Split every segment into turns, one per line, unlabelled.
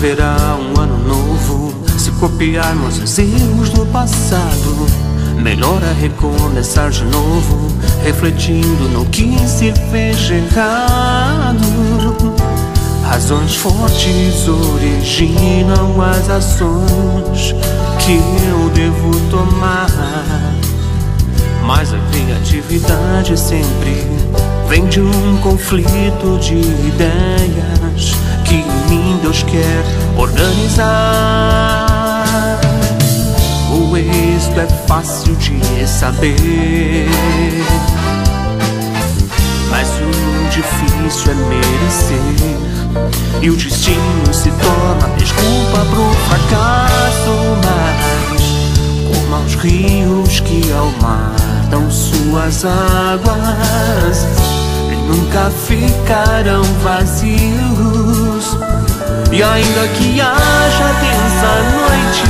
haverá um ano novo se copiarmos os erros do passado. Melhor é recomeçar de novo, refletindo no que se fez errado. Razões fortes originam as ações que eu devo tomar. Mas a criatividade sempre vem de um conflito de ideias quer organizar. O êxito é fácil de saber, mas o difícil é merecer. E o destino se torna desculpa pro fracasso, mas como aos rios que ao mar dão suas águas nunca ficarão vazios. E ainda que haja tensa noite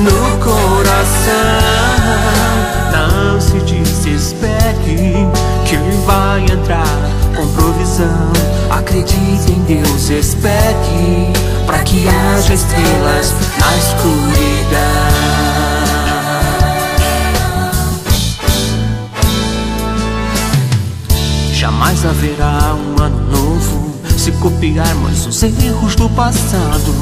no coração, não se desespere que vai entrar com provisão. Acredite em Deus, espere para que haja estrelas na escuridão. Jamais haverá um ano novo se copiarmos os erros do passado.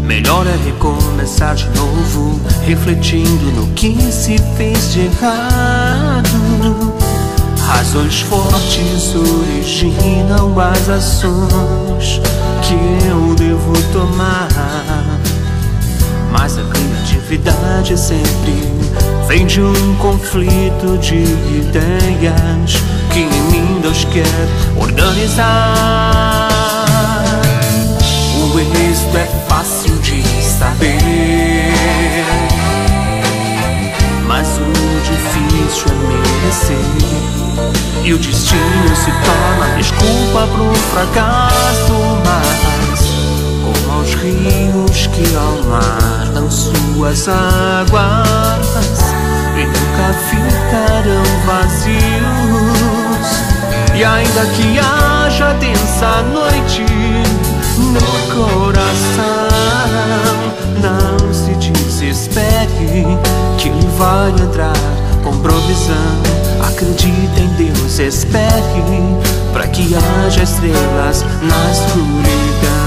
Melhor é recomeçar de novo, refletindo no que se fez de errado. Razões fortes originam as ações que eu devo tomar. Mas a criatividade sempre vem de um conflito de ideias que em mim Deus quer organizar. É fácil de saber, mas o difícil é merecer. E o destino se torna desculpa pro fracasso, mas como aos rios que ao mar dão suas águas e nunca ficarão vazios. E ainda que haja densa noite no coração, não se desespere que ele vai entrar com provisão. Acredita em Deus, espere para que haja estrelas na escuridão.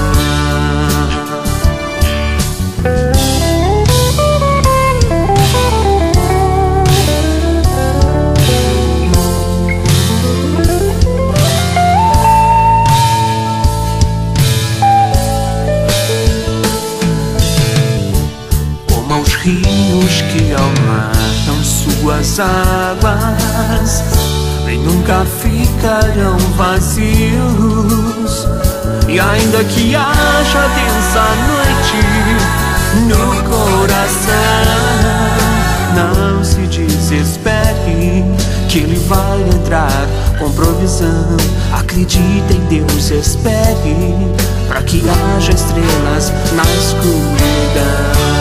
Rios que almatam suas águas e nunca ficarão vazios. E ainda que haja densa noite no coração, não se desespere que ele vai entrar com provisão. Acredita em Deus, espere para que haja estrelas na escuridão.